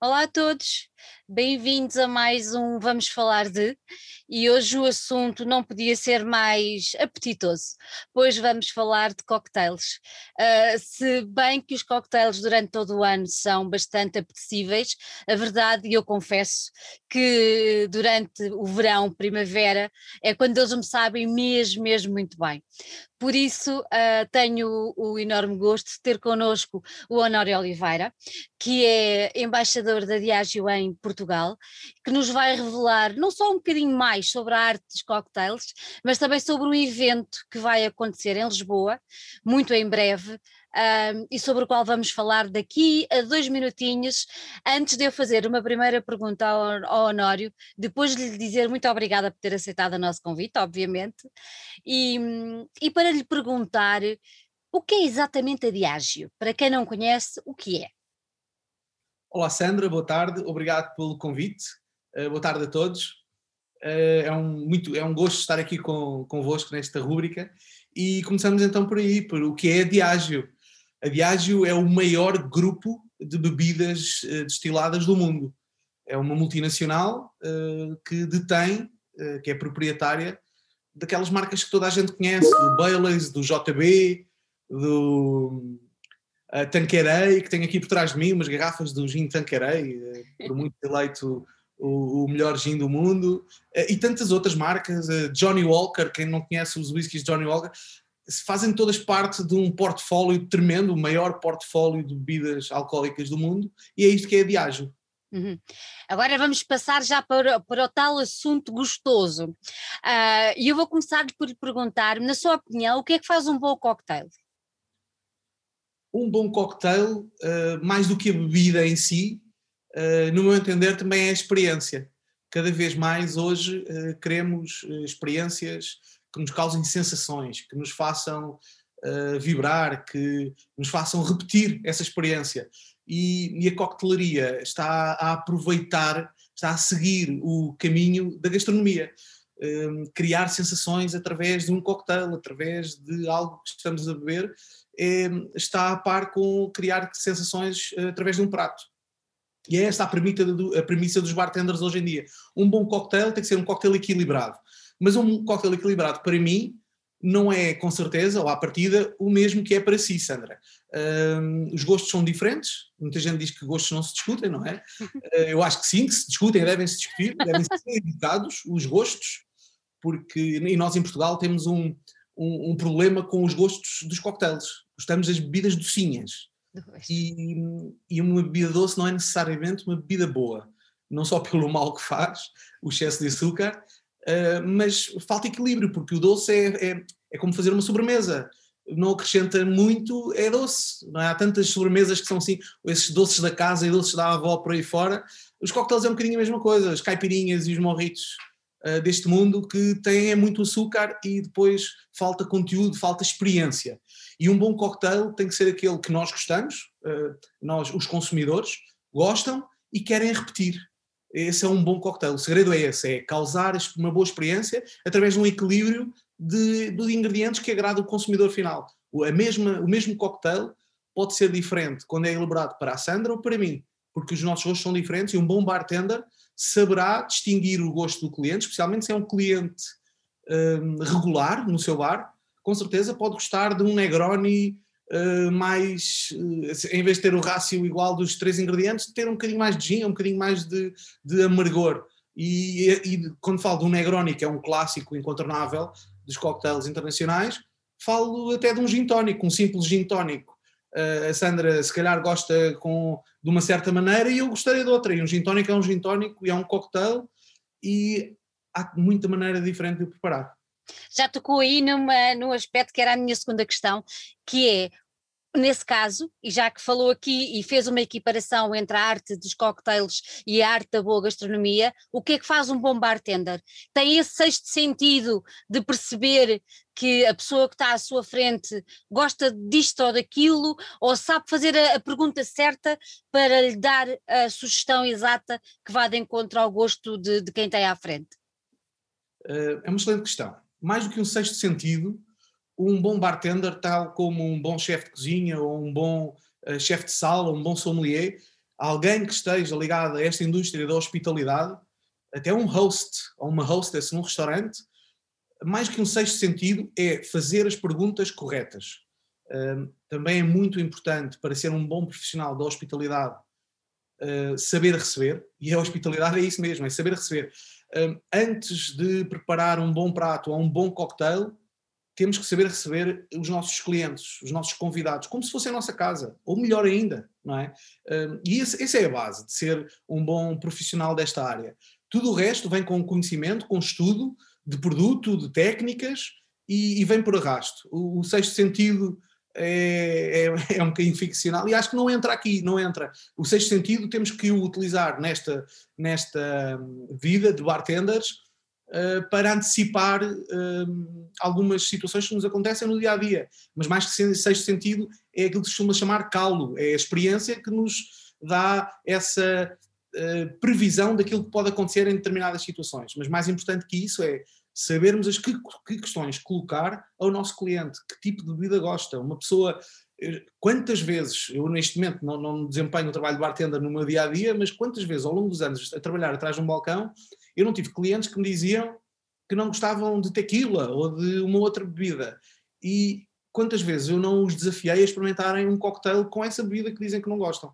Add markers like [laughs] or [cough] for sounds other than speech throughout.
Olá a todos, bem-vindos a mais um Vamos Falar de, e hoje o assunto não podia ser mais apetitoso, pois vamos falar de cocktails. Uh, se bem que os cocktails durante todo o ano são bastante apetecíveis, a verdade, e eu confesso, que durante o verão, primavera, é quando eles me sabem mesmo, mesmo muito bem. Por isso, uh, tenho o, enorme gosto de ter connosco o Honório Oliveira, que é embaixador da Diageo em Portugal, que nos vai revelar não só um bocadinho mais sobre a arte dos cocktails, mas também sobre um evento que vai acontecer em Lisboa, muito em breve, um, e sobre o qual vamos falar daqui a dois minutinhos, antes de eu fazer uma primeira pergunta ao, ao Honório, depois de lhe dizer muito obrigada por ter aceitado o nosso convite, obviamente, e, e para lhe perguntar o que é exatamente a Diágio, para quem não conhece, o que é? Olá Sandra, boa tarde, obrigado pelo convite, uh, boa tarde a todos. Uh, é, um, muito, é um gosto estar aqui com, convosco nesta rúbrica e começamos então por aí, por o que é a Diágio. A Diageo é o maior grupo de bebidas uh, destiladas do mundo. É uma multinacional que detém, que é proprietária daquelas marcas que toda a gente conhece, do Baileys, do JB, do uh, Tanqueray, que tem aqui por trás de mim umas garrafas do gin Tanqueray, por muito eleito o, o, melhor gin do mundo, e tantas outras marcas, Johnny Walker, quem não conhece os whiskies Johnny Walker, fazem todas parte de um portfólio tremendo, o maior portfólio de bebidas alcoólicas do mundo, e é isto que é a Diageo. Uhum. Agora vamos passar já para, para o tal assunto gostoso. Ah, e uh, eu vou começar por lhe perguntar, na sua opinião, o que é que faz um bom cocktail? Um bom cocktail, uh, mais do que a bebida em si, uh, no meu entender, também é a experiência. Cada vez mais hoje queremos experiências que nos causem sensações, que nos façam uh, vibrar, que nos façam repetir essa experiência. E, e, a coquetelaria está a aproveitar, está a seguir o caminho da gastronomia. Criar sensações através de um coquetel, através de algo que estamos a beber, é, está a par com criar sensações uh, através de um prato. E é esta a premissa, a premissa dos bartenders hoje em dia. Um bom coquetel tem que ser um coquetel equilibrado. Mas um cocktail equilibrado, para mim, não é com certeza, ou à partida, o mesmo que é para si, Sandra. Um, os gostos são diferentes, muita gente diz que gostos não se discutem, não é? Uh, eu acho que sim, que se discutem, devem-se discutir, devem ser educados os gostos, porque e nós em Portugal temos um, um, um, problema com os gostos dos coquetéis. Gostamos das bebidas docinhas. E, e uma bebida doce não é necessariamente uma bebida boa, não só pelo mal que faz, o excesso de açúcar, Uh, mas falta equilíbrio, porque o doce é, é, é, como fazer uma sobremesa. Não acrescenta muito, é doce. Não é? Há tantas sobremesas que são assim, esses doces da casa e doces da avó por aí fora. Os coquetéis é um bocadinho a mesma coisa, as caipirinhas e os morritos uh, deste mundo que têm muito açúcar e depois falta conteúdo, falta experiência. E um bom coquetel tem que ser aquele que nós gostamos, uh, nós, os consumidores, gostam e querem repetir esse é um bom coquetel. O segredo é esse, é causar uma boa experiência através de um equilíbrio de, ingredientes que agrada o consumidor final. A mesma, o mesmo coquetel pode ser diferente quando é elaborado para a Sandra ou para mim, porque os nossos gostos são diferentes e um bom bartender saberá distinguir o gosto do cliente, especialmente se é um cliente um, regular no seu bar, com certeza pode gostar de um Negroni uh, mais, uh, em vez de ter o rácio igual dos três ingredientes, ter um bocadinho mais de gin, um bocadinho mais de, de amargor. E, e, quando falo de um Negroni, que é um clássico incontornável dos cocktails internacionais, falo até de um gin tónico, um simples gin tónico. Uh, a Sandra se calhar gosta com, de uma certa maneira e eu gostaria de outra. E um gin tónico é um gin tónico e é um cocktail e há muita maneira diferente de o preparar já tocou aí numa, num aspecto que era a minha segunda questão, que é nesse caso, e já que falou aqui e fez uma equiparação entre a arte dos cocktails e a arte da boa gastronomia, o que é que faz um bom bartender? Tem esse sexto sentido de perceber que a pessoa que está à sua frente gosta disto ou daquilo, ou sabe fazer a, a pergunta certa para lhe dar a sugestão exata que vá de encontro ao gosto de, de quem tem à frente? Uh, é uma excelente questão mais do que um sexto sentido, um bom bartender, tal como um bom chefe de cozinha ou um bom uh, chefe de sala, um bom sommelier, alguém que esteja ligado a esta indústria da hospitalidade, até um host ou uma hostess num restaurante, mais que um sexto sentido, é fazer as perguntas corretas. também é muito importante para ser um bom profissional da hospitalidade uh, saber receber, e a hospitalidade é isso mesmo, é saber receber. antes de preparar um bom prato ou um bom cocktail, temos que saber receber os nossos clientes, os nossos convidados, como se fosse a nossa casa, ou melhor ainda, não é? e essa é a base de ser um bom profissional desta área. Tudo o resto vem com conhecimento, com estudo de produto, de técnicas e, e vem por arrasto. O, o sexto sentido é, é, é, um bocadinho ficcional e acho que não entra aqui, não entra. O sexto sentido temos que o utilizar nesta, nesta hum, vida de bartenders para antecipar uh, algumas situações que nos acontecem no dia a dia. Mas mais que sexto sentido é aquilo que se chama chamar calo, é a experiência que nos dá essa uh, previsão daquilo que pode acontecer em determinadas situações. Mas mais importante que isso é sabermos as que, que, questões colocar ao nosso cliente, que tipo de bebida gosta. Uma pessoa, eh, quantas vezes, eu neste momento não, não desempenho o trabalho de bartender no meu dia a dia, mas quantas vezes ao longo dos anos a trabalhar atrás de um balcão, eu não tive clientes que me diziam que não gostavam de tequila ou de uma outra bebida. E quantas vezes eu não os desafiei a experimentarem um cocktail com essa bebida que dizem que não gostam.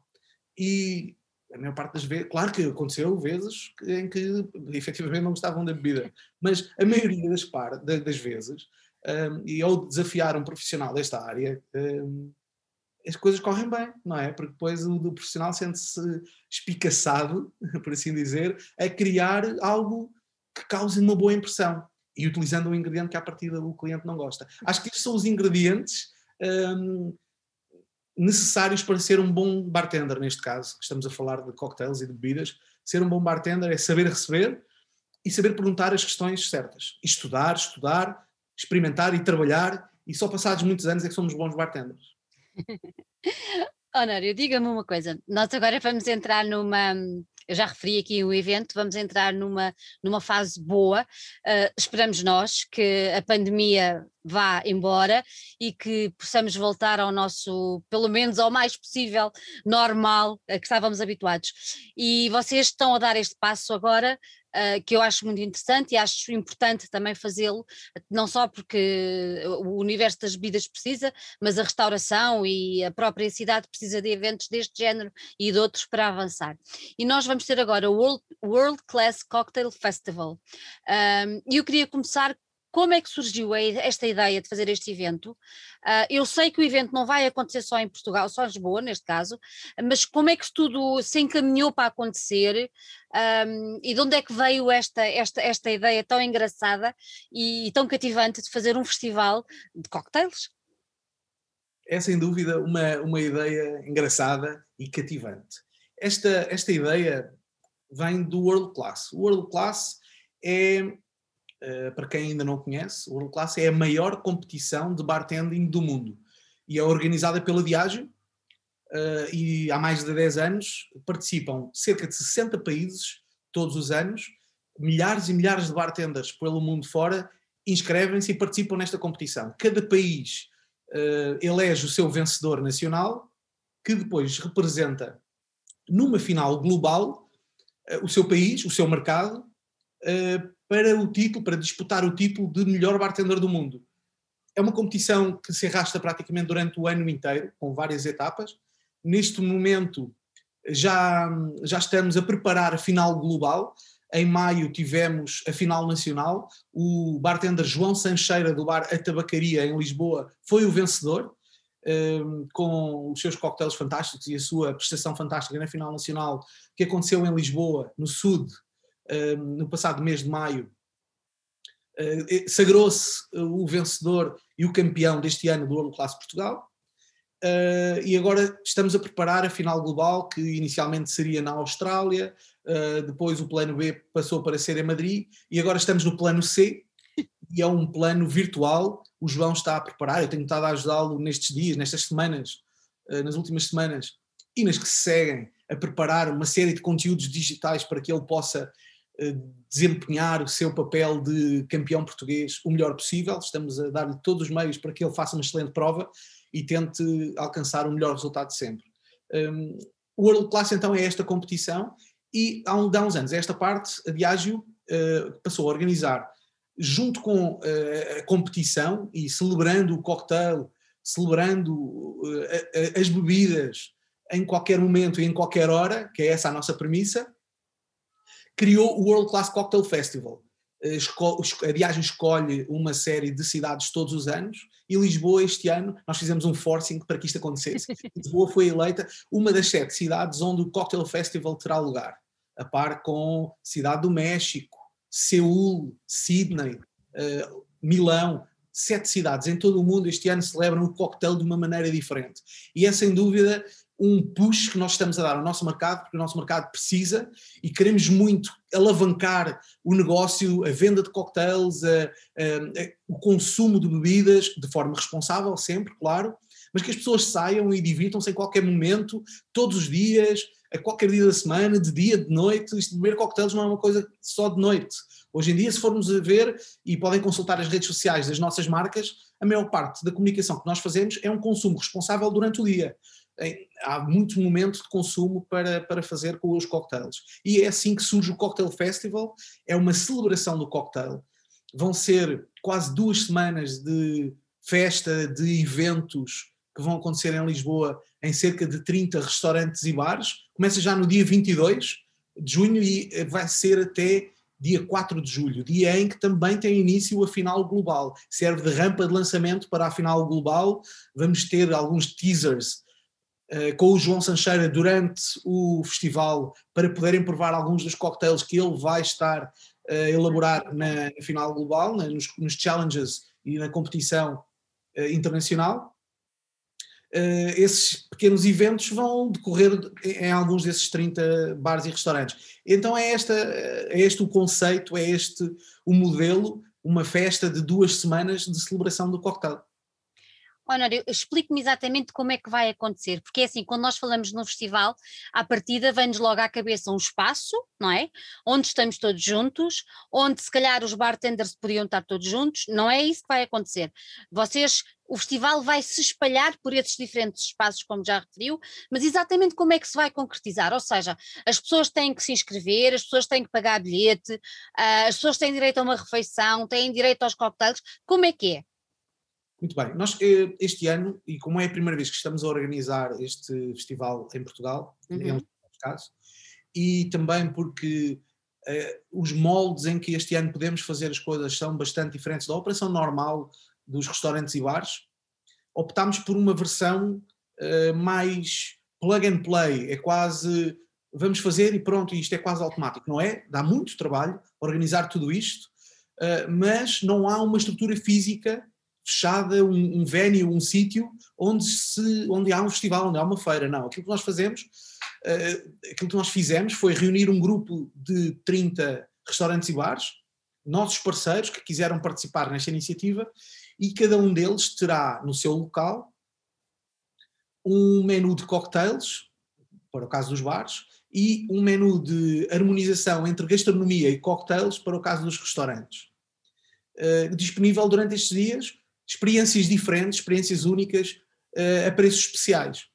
E a maior parte das vezes, claro que aconteceu vezes em que efetivamente não gostavam da bebida, mas a maioria das, par, das vezes, um, e ao desafiar um profissional desta área, um, as coisas correm bem, não é? Porque depois o, o profissional sente-se espicaçado, [laughs] por assim dizer, a criar algo que cause uma boa impressão e utilizando um ingrediente que à partida o cliente não gosta. Acho que estes são os ingredientes um, necessários para ser um bom bartender, neste caso, estamos a falar de cocktails e de bebidas. Ser um bom bartender é saber receber e saber perguntar as questões certas. Estudar, estudar, experimentar e trabalhar, e só passados muitos anos é que somos bons bartenders. [laughs] Honório, diga-me uma coisa. Nós agora vamos entrar numa eu já referi aqui o evento, vamos entrar numa, numa fase boa. Uh, esperamos nós que a pandemia vá embora e que possamos voltar ao nosso, pelo menos ao mais possível, normal a que estávamos habituados. E vocês estão a dar este passo agora uh, que eu acho muito interessante e acho importante também fazê-lo, não só porque o universo das bebidas precisa, mas a restauração e a própria cidade precisa de eventos deste género e de outros para avançar. E nós vamos ter agora o World, World Class Cocktail Festival. Um, e eu queria começar como é que surgiu esta ideia de fazer este evento? Uh, eu sei que o evento não vai acontecer só em Portugal, só em Lisboa, neste caso, mas como é que tudo se encaminhou para acontecer e de onde é que veio esta, esta, esta ideia tão engraçada e tão cativante de fazer um festival de cocktails? É sem dúvida uma, uma ideia engraçada e cativante. Esta, esta ideia vem do World Class. O World Class é para quem ainda não conhece, o World Class é a maior competição de bartending do mundo e é organizada pela Diageo uh, e há mais de 10 anos participam cerca de 60 países todos os anos, milhares e milhares de bartenders pelo mundo fora inscrevem-se e participam nesta competição. Cada país uh, elege o seu vencedor nacional, que depois representa numa final global o seu país, o seu mercado, para o título, para disputar o título de melhor bartender do mundo. É uma competição que se arrasta praticamente durante o ano inteiro, com várias etapas. Neste momento já, já estamos a preparar a final global. Em maio tivemos a final nacional. O bartender João Sancheira, do bar A Tabacaria, em Lisboa, foi o vencedor, um, com os seus coquetéis fantásticos e a sua prestação fantástica na final nacional, que aconteceu em Lisboa, no Sud, no passado mês de maio, uh, sagrou-se o vencedor e o campeão deste ano do World Class Portugal. Uh, e agora estamos a preparar a final global, que inicialmente seria na Austrália, depois o plano B passou para ser em Madrid, e agora estamos no plano C, e é um plano virtual. O João está a preparar, eu tenho estado a ajudá-lo nestes dias, nestas semanas, nas últimas semanas, e nas que se seguem, a preparar uma série de conteúdos digitais para que ele possa desempenhar o seu papel de campeão português o melhor possível. Estamos a dar-lhe todos os meios para que ele faça uma excelente prova e tente alcançar o melhor resultado sempre. Um, O World Class então é esta competição e há, um, há uns anos, esta parte, a Diageo uh, passou a organizar, junto com uh, a competição e celebrando o cocktail, celebrando uh, as bebidas em qualquer momento e em qualquer hora, que é essa a nossa premissa, criou o World Class Cocktail Festival. A Diageo escolhe uma série de cidades todos os anos e Lisboa este ano nós fizemos um forcing para que isto acontecesse. [laughs] Lisboa foi eleita uma das sete cidades onde o Cocktail Festival terá lugar a par com Cidade do México, Seul, Sydney, uh, Milão, sete cidades em todo o mundo este ano celebram o cocktail de uma maneira diferente. E é sem dúvida um push que nós estamos a dar ao nosso mercado, porque o nosso mercado precisa e queremos muito alavancar o negócio, a venda de cocktails, a, a, a, o consumo de bebidas de forma responsável, sempre, claro, mas que as pessoas saiam e divirtam-se em qualquer momento, todos os dias, a qualquer dia da semana, de dia, de noite. Isto de beber coquetéis não é uma coisa só de noite. Hoje em dia, se formos a ver, e podem consultar as redes sociais das nossas marcas, a maior parte da comunicação que nós fazemos é um consumo responsável durante o dia. Há muito momento de consumo para, para fazer com os cocktails. E é assim que surge o Cocktail Festival, é uma celebração do cocktail. Vão ser quase duas semanas de festa, de eventos que vão acontecer em Lisboa em cerca de 30 restaurantes e bares. Começa já no dia 22 de junho e eh, vai ser até dia 4 de julho, dia em que também tem início a final global. Serve de rampa de lançamento para a final global. Vamos ter alguns teasers com o João Sancheira durante o festival para poderem provar alguns dos cocktails que ele vai estar a elaborar na, na final global, nos, nos, challenges e na competição uh, internacional. Esses pequenos eventos vão decorrer em alguns desses 30 bares e restaurantes. Então é, esta, é este o conceito, é este o modelo, uma festa de duas semanas de celebração do cocktail. Honório, explique-me exatamente como é que vai acontecer, porque é assim, quando nós falamos no festival, à partida vem-nos logo à cabeça um espaço, não é? Onde estamos todos juntos, onde se calhar os bartenders podiam estar todos juntos, não é isso que vai acontecer. Vocês o festival vai se espalhar por esses diferentes espaços, como já referiu, mas exatamente como é que se vai concretizar? Ou seja, as pessoas têm que se inscrever, as pessoas têm que pagar bilhete, uh, as pessoas têm direito a uma refeição, têm direito aos coquetéis, como é que é? Muito bem, nós eh, este ano, e como é a primeira vez que estamos a organizar este festival em Portugal, uhum. é um caso, e também porque uh, os moldes em que este ano podemos fazer as coisas são bastante diferentes da operação normal dos restaurantes e bares, optámos por uma versão uh, mais plug and play, é quase vamos fazer e pronto, isto é quase automático, não é? Dá muito trabalho organizar tudo isto, uh, mas não há uma estrutura física fechada, um, um venue, um sítio onde, se, onde há um festival, onde há uma feira, não. Aquilo que nós fazemos, uh, aquilo que nós fizemos foi reunir um grupo de 30 restaurantes e bares, nossos parceiros que quiseram participar nesta iniciativa e cada um deles terá no seu local um menu de cocktails, para o caso dos bares, e um menu de harmonização entre gastronomia e cocktails para o caso dos restaurantes. Uh, disponível durante estes dias, experiências diferentes, experiências únicas, uh, a preços especiais.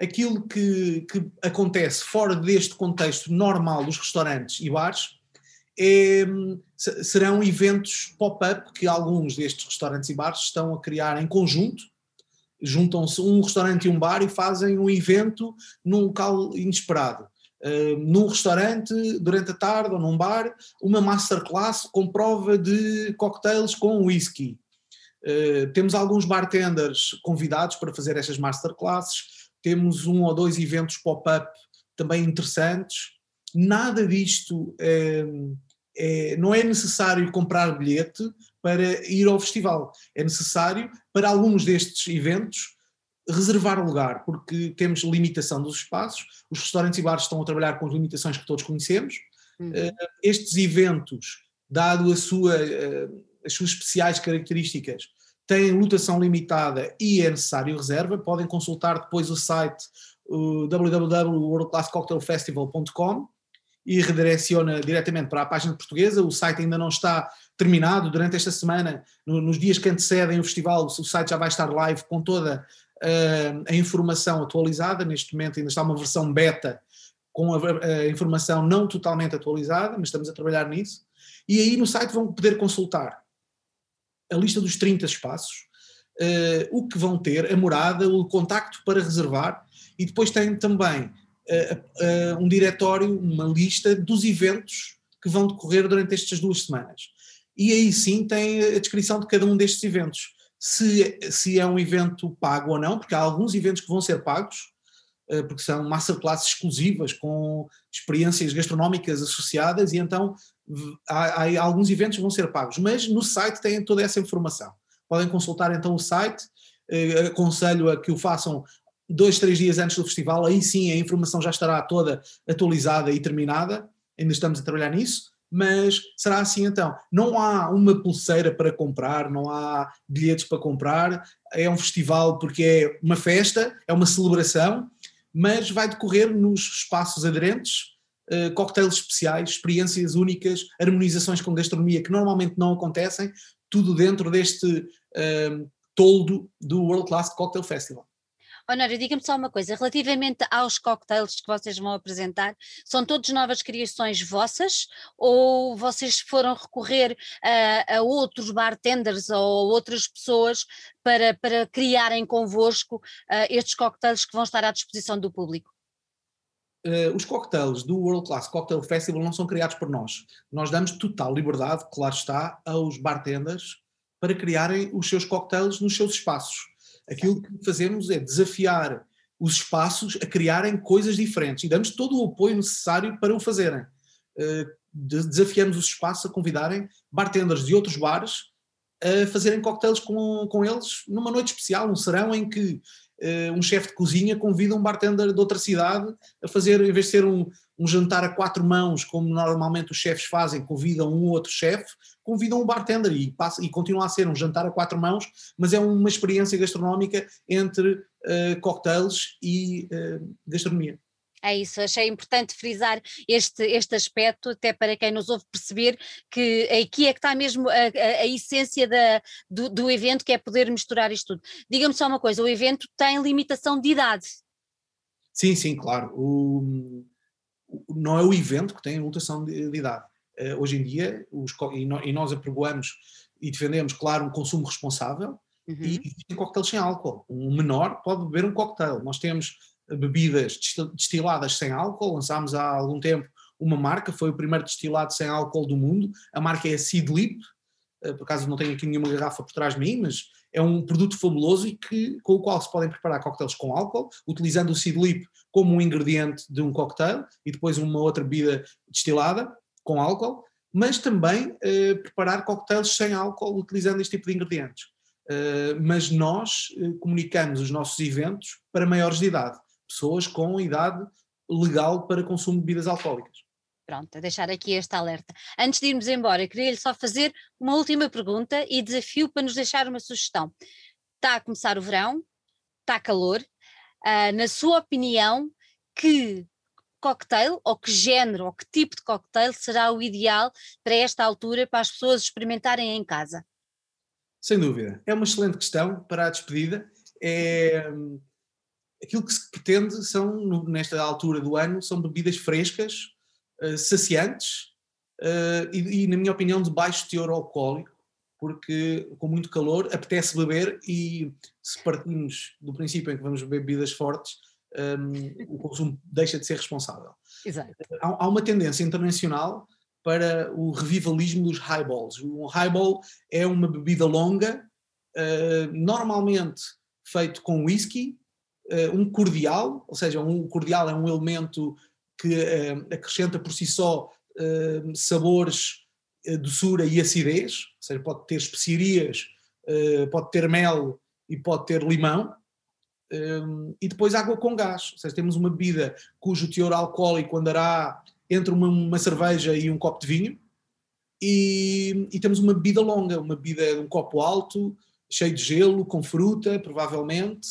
Aquilo que, que acontece fora deste contexto normal dos restaurantes e bares é, serão eventos pop-up que alguns destes restaurantes e bares estão a criar em conjunto. Juntam-se um restaurante e um bar e fazem um evento num local inesperado. Uh, num restaurante, durante a tarde ou num bar, uma masterclass com prova de cocktails com whisky. Uh, temos alguns bartenders convidados para fazer estas masterclasses, temos um ou dois eventos pop-up também interessantes. Nada disto uh, é, não é necessário comprar bilhete para ir ao festival. É necessário, para alguns destes eventos, reservar lugar, porque temos limitação dos espaços, os restaurantes e bares estão a trabalhar com as limitações que todos conhecemos. Uhum. Uh, estes eventos, dado a sua, uh, as suas especiais características, têm lotação limitada e é necessário reserva. Podem consultar depois o site www.worldclasscocktailfestival.com e redireciona diretamente para a página portuguesa. O site ainda não está terminado. Durante esta semana, no, nos dias que antecedem o festival, o site já vai estar live com toda uh, a informação atualizada, neste momento ainda está uma versão beta com a, a, informação não totalmente atualizada, mas estamos a trabalhar nisso. E aí no site vão poder consultar a lista dos 30 espaços, uh, o que vão ter, a morada, o contacto para reservar, e depois tem também uh, um diretório, uma lista dos eventos que vão decorrer durante estas duas semanas. E aí sim tem a descrição de cada um destes eventos. Se, se é um evento pago ou não, porque há alguns eventos que vão ser pagos, porque são masterclasses exclusivas com experiências gastronómicas associadas, e então há, há, alguns eventos vão ser pagos, mas no site têm toda essa informação. Podem consultar então o site, eh, aconselho a que o façam dois, três dias antes do festival, aí sim a informação já estará toda atualizada e terminada, ainda estamos a trabalhar nisso, mas será assim então. Não há uma pulseira para comprar, não há bilhetes para comprar, é um festival porque é uma festa, é uma celebração, mas vai decorrer nos espaços aderentes, uh, coquetéis especiais, experiências únicas, harmonizações com gastronomia que normalmente não acontecem, tudo dentro deste uh, toldo do World Class Cocktail Festival. Honório, diga-me só uma coisa, relativamente aos cocktails que vocês vão apresentar, são todos novas criações vossas ou vocês foram recorrer a, a outros bartenders ou outras pessoas para, para criarem convosco uh, estes cocktails que vão estar à disposição do público? Uh, os cocktails do World Class Cocktail Festival não são criados por nós. Nós damos total liberdade, claro está, aos bartenders para criarem os seus cocktails nos seus espaços. Aquilo que fazemos é desafiar os espaços a criarem coisas diferentes e damos todo o apoio necessário para o fazerem. Uh, desafiamos os espaços a convidarem bartenders de outros bares a fazerem cocktails com, com eles numa noite especial, um serão em que um chefe de cozinha convida um bartender de outra cidade a fazer, em vez de ser um, um jantar a quatro mãos, como normalmente os chefes fazem, convidam um ou outro chefe, convidam um bartender e, passa, e continua a ser um jantar a quatro mãos, mas é uma experiência gastronómica entre uh, cocktails e uh, gastronomia. É isso, achei importante frisar este, este aspecto, até para quem nos ouve perceber que aqui é que está mesmo a, a, a essência da, do, do, evento, que é poder misturar isto tudo. Diga-me só uma coisa: o evento tem limitação de idade? Sim, sim, claro. O, não é o evento que tem a limitação de, de idade. Uh, hoje em dia, os, e, no, e, nós apregoamos e defendemos, claro, um consumo responsável uhum. e existem coquetéis sem álcool. Um menor pode beber um coquetel. Nós temos bebidas destiladas sem álcool. Lançámos há algum tempo uma marca, foi o primeiro destilado sem álcool do mundo. A marca é Seedlip, eh, por acaso não tenho aqui nenhuma garrafa por trás de mim, mas é um produto fabuloso e que, com o qual se podem preparar coquetéis com álcool, utilizando o Seedlip como um ingrediente de um coquetel e depois uma outra bebida destilada com álcool, mas também eh, preparar coquetéis sem álcool utilizando este tipo de ingredientes. Uh, mas nós uh, comunicamos os nossos eventos para maiores de idade pessoas com idade legal para consumo de bebidas alcoólicas. Pronto, a deixar aqui este alerta. Antes de irmos embora, queria-lhe só fazer uma última pergunta e desafio para nos deixar uma sugestão. Está a começar o verão, está calor. Uh, na sua opinião, que cocktail ou que género ou que tipo de cocktail será o ideal para esta altura para as pessoas experimentarem em casa? Sem dúvida. É uma excelente questão para a despedida. É, aquilo que se pretende são, nesta altura do ano, são bebidas frescas, uh, saciantes uh, e, e, na minha opinião, de baixo teor alcoólico, porque com muito calor apetece beber e se partimos do princípio em que vamos beber bebidas fortes, um, ehm, o consumo deixa de ser responsável. Exato. Há, há uma tendência internacional para o revivalismo dos highballs. Um highball é uma bebida longa, uh, normalmente feito com whisky, um cordial, ou seja, um cordial é um elemento que uh, acrescenta por si só uh, sabores, doçura e acidez, ou seja, pode ter especiarias, pode ter mel e pode ter limão, e depois água com gás, ou seja, temos uma bebida cujo teor alcoólico andará entre uma, uma cerveja e um copo de vinho, e, e, temos uma bebida longa, uma bebida de um copo alto, cheio de gelo, com fruta, provavelmente,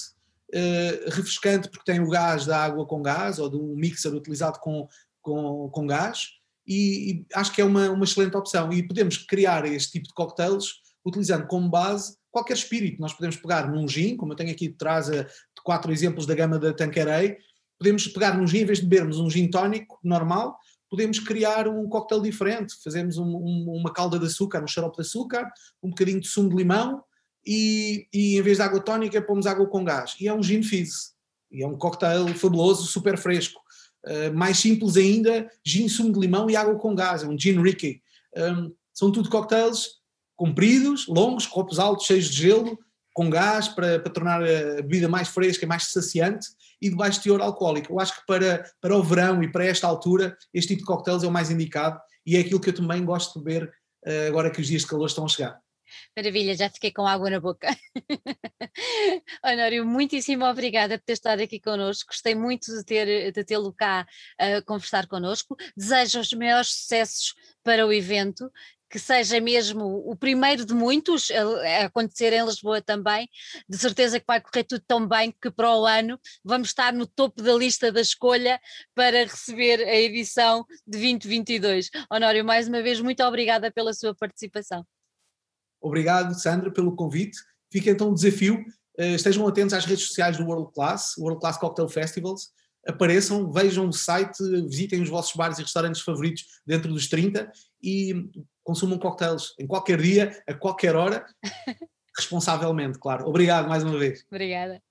uh, refrescante porque tem o gás da água com gás ou de um mixer utilizado com, com, com gás e, e, acho que é uma, uma excelente opção e podemos criar este tipo de cocktails utilizando como base qualquer espírito. Nós podemos pegar num gin, como eu tenho aqui de trás a, quatro exemplos da gama da Tanqueray, podemos pegar num gin, em vez de bebermos um gin tónico normal, podemos criar um coquetel diferente. Fazemos um, um, uma calda de açúcar, um xarope de açúcar, um bocadinho de sumo de limão e, e em vez de água tónica pomos água com gás. E é um gin fizz. E é um coquetel fabuloso, super fresco. Uh, mais simples ainda, gin, sumo de limão e água com gás. É um gin Ricky. Um, são tudo coquetéis compridos, longos, copos altos, cheios de gelo, com gás para, para tornar a bebida mais fresca mais saciante e de baixo teor alcoólico. Eu acho que para, para o verão e para esta altura, este tipo de coquetéis é o mais indicado e é aquilo que eu também gosto de beber uh, agora que os dias de calor estão a chegar. Maravilha, já fiquei com água na boca. [laughs] Honório, muitíssimo obrigada por ter estado aqui connosco. Gostei muito de, ter, de tê-lo cá a conversar connosco. Desejo os maiores sucessos para o evento que seja mesmo o primeiro de muitos a, acontecer em Lisboa também. De certeza que vai correr tudo tão bem que para o ano vamos estar no topo da lista da escolha para receber a edição de 2022. Honório, mais uma vez, muito obrigada pela sua participação. Obrigado, Sandra, pelo convite. Fica então um desafio. Eh, estejam atentos às redes sociais do World Class, World Class Cocktail Festivals. Apareçam, vejam o site, visitem os vossos bares e restaurantes favoritos dentro dos 30 e consumam cocktails em qualquer dia, a qualquer hora, [laughs] responsavelmente, claro. Obrigado mais uma vez. Obrigada.